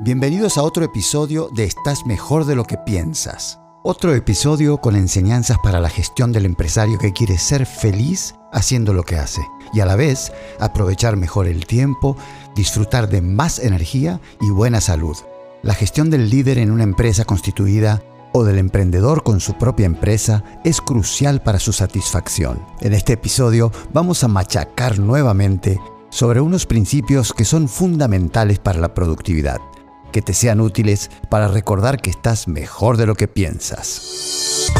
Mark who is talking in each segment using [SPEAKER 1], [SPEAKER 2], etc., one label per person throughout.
[SPEAKER 1] Bienvenidos a otro episodio de Estás mejor de lo que piensas. Otro episodio con enseñanzas para la gestión del empresario que quiere ser feliz haciendo lo que hace y a la vez aprovechar mejor el tiempo, disfrutar de más energía y buena salud. La gestión del líder en una empresa constituida o del emprendedor con su propia empresa es crucial para su satisfacción. En este episodio vamos a machacar nuevamente sobre unos principios que son fundamentales para la productividad, que te sean útiles para recordar que estás mejor de lo que piensas.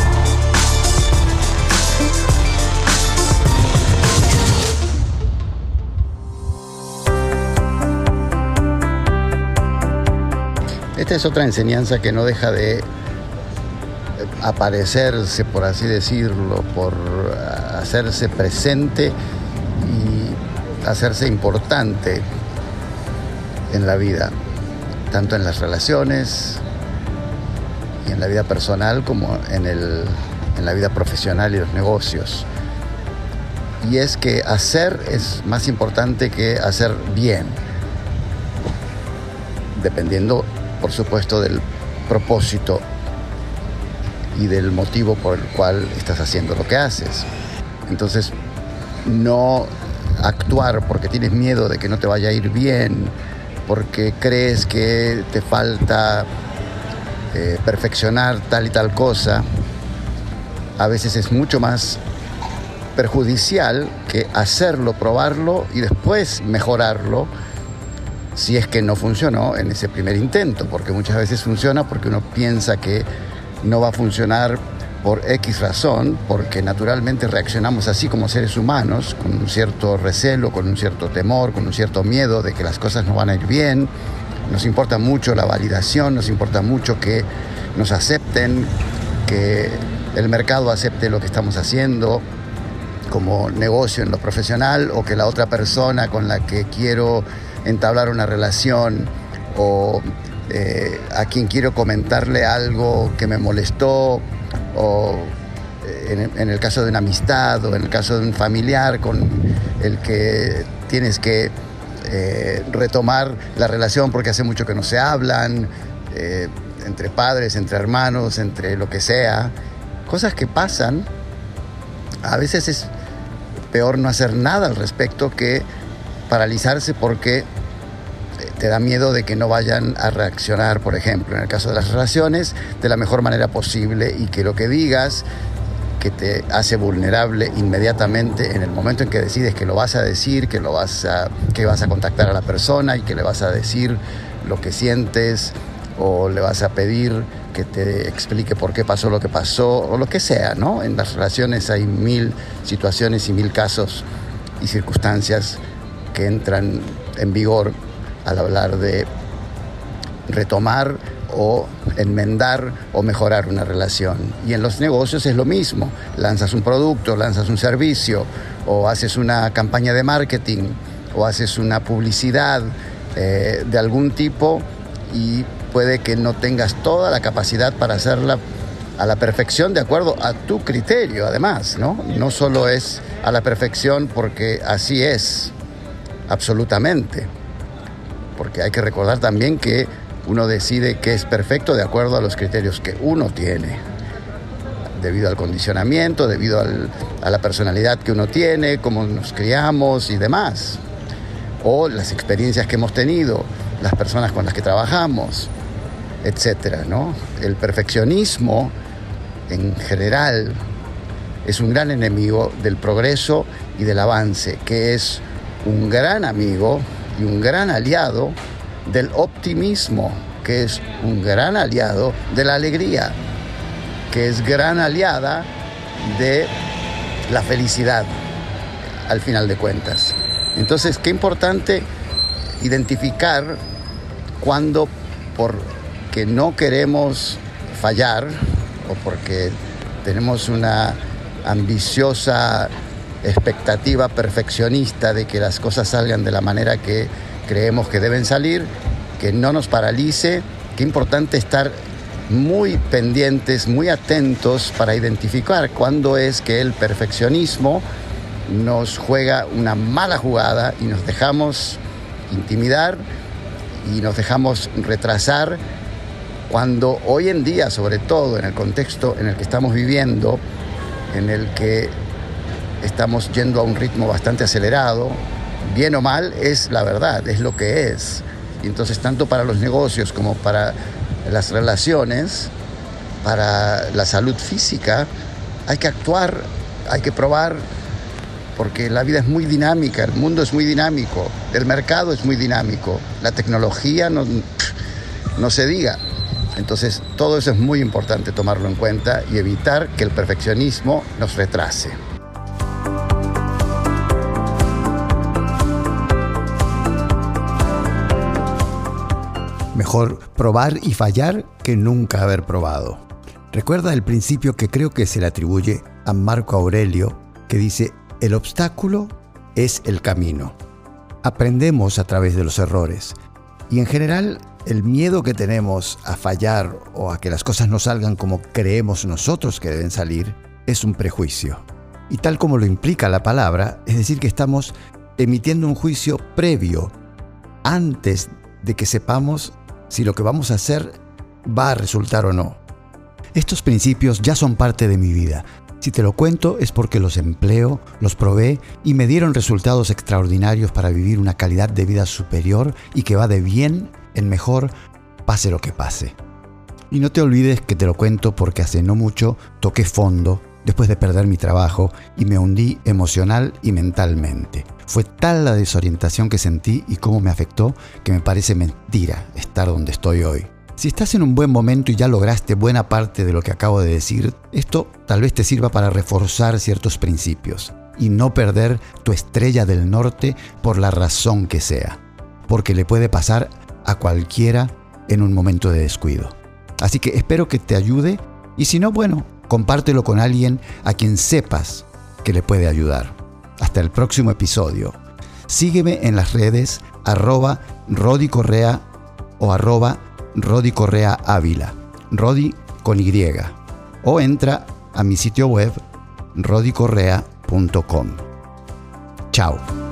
[SPEAKER 1] Esta es otra enseñanza que no deja de aparecerse, por así decirlo, por hacerse presente y hacerse importante en la vida, tanto en las relaciones y en la vida personal como en, el, en la vida profesional y los negocios. Y es que hacer es más importante que hacer bien, dependiendo, por supuesto, del propósito y del motivo por el cual estás haciendo lo que haces. Entonces, no actuar porque tienes miedo de que no te vaya a ir bien, porque crees que te falta eh, perfeccionar tal y tal cosa, a veces es mucho más perjudicial que hacerlo, probarlo y después mejorarlo si es que no funcionó en ese primer intento, porque muchas veces funciona porque uno piensa que no va a funcionar por X razón, porque naturalmente reaccionamos así como seres humanos, con un cierto recelo, con un cierto temor, con un cierto miedo de que las cosas no van a ir bien. Nos importa mucho la validación, nos importa mucho que nos acepten, que el mercado acepte lo que estamos haciendo como negocio en lo profesional o que la otra persona con la que quiero entablar una relación o eh, a quien quiero comentarle algo que me molestó o eh, en, el caso de una amistad o en el caso de un familiar con el que tienes que eh, retomar la relación porque hace mucho que no se hablan, entre padres, entre hermanos, entre lo que sea, cosas que pasan, a veces es peor no hacer nada al respecto que paralizarse porque te da miedo de que no vayan a reaccionar, por ejemplo, en el caso de las relaciones, de la mejor manera posible y que lo que digas que te hace vulnerable inmediatamente en el momento en que decides que lo vas a decir, que lo vas a que vas a contactar a la persona y que le vas a decir lo que sientes o le vas a pedir que te explique por qué pasó lo que pasó o lo que sea, ¿no? En las relaciones hay mil situaciones y mil casos y circunstancias que entran en vigor al hablar de retomar o enmendar o mejorar una relación. Y en los negocios es lo mismo. Lanzas un producto, lanzas un servicio o haces una campaña de marketing o haces una publicidad eh, de algún tipo y puede que no tengas toda la capacidad para hacerla a la perfección de acuerdo a tu criterio, además, ¿no? No solo es a la perfección porque así es, absolutamente porque hay que recordar también que uno decide que es perfecto de acuerdo a los criterios que uno tiene, debido al condicionamiento, debido a la personalidad que uno tiene, cómo nos criamos y demás, o las experiencias que hemos tenido, las personas con las que trabajamos, etcétera, ¿no? El perfeccionismo en general es un gran enemigo del progreso y del avance, que es un gran amigo y un gran aliado del optimismo, que es un gran aliado de la alegría, que es gran aliada de la felicidad al final de cuentas. Entonces, qué importante identificar cuando porque no queremos fallar o porque tenemos una ambiciosa expectativa perfeccionista de que las cosas salgan de la manera que creemos que deben salir, que no nos paralice. Qué importante estar muy pendientes, muy atentos para identificar cuándo es que el perfeccionismo nos juega una mala jugada y nos dejamos intimidar y nos dejamos retrasar cuando hoy en día, sobre todo en el contexto en el que estamos viviendo, en el que estamos yendo a un ritmo bastante acelerado, bien o mal, es la verdad, es lo que es. Y entonces, tanto para los negocios como para las relaciones, para la salud física, hay que actuar, hay que probar, porque la vida es muy dinámica, el mundo es muy dinámico, el mercado es muy dinámico, la tecnología no, no se diga. Entonces, todo eso es muy importante tomarlo en cuenta y evitar que el perfeccionismo nos retrase.
[SPEAKER 2] Mejor probar y fallar que nunca haber probado. Recuerda el principio que creo que se le atribuye a Marco Aurelio, que dice, el obstáculo es el camino. Aprendemos a través de los errores. Y en general, el miedo que tenemos a fallar o a que las cosas no salgan como creemos nosotros que deben salir es un prejuicio. Y tal como lo implica la palabra, es decir, que estamos emitiendo un juicio previo antes de que sepamos si lo que vamos a hacer va a resultar o no. Estos principios ya son parte de mi vida. Si te lo cuento es porque los empleo, los probé y me dieron resultados extraordinarios para vivir una calidad de vida superior y que va de bien en mejor, pase lo que pase. Y no te olvides que te lo cuento porque hace no mucho toqué fondo después de perder mi trabajo y me hundí emocional y mentalmente. Fue tal la desorientación que sentí y cómo me afectó que me parece mentira estar donde estoy hoy. Si estás en un buen momento y ya lograste buena parte de lo que acabo de decir, esto tal vez te sirva para reforzar ciertos principios y no perder tu estrella del norte por la razón que sea, porque le puede pasar a cualquiera en un momento de descuido. Así que espero que te ayude y si no, bueno, compártelo con alguien a quien sepas que le puede ayudar. Hasta el próximo episodio. Sígueme en las redes arroba Rodi Correa o arroba Rodi Correa Ávila. Rodi con Y. O entra a mi sitio web rodicorrea.com. Chao.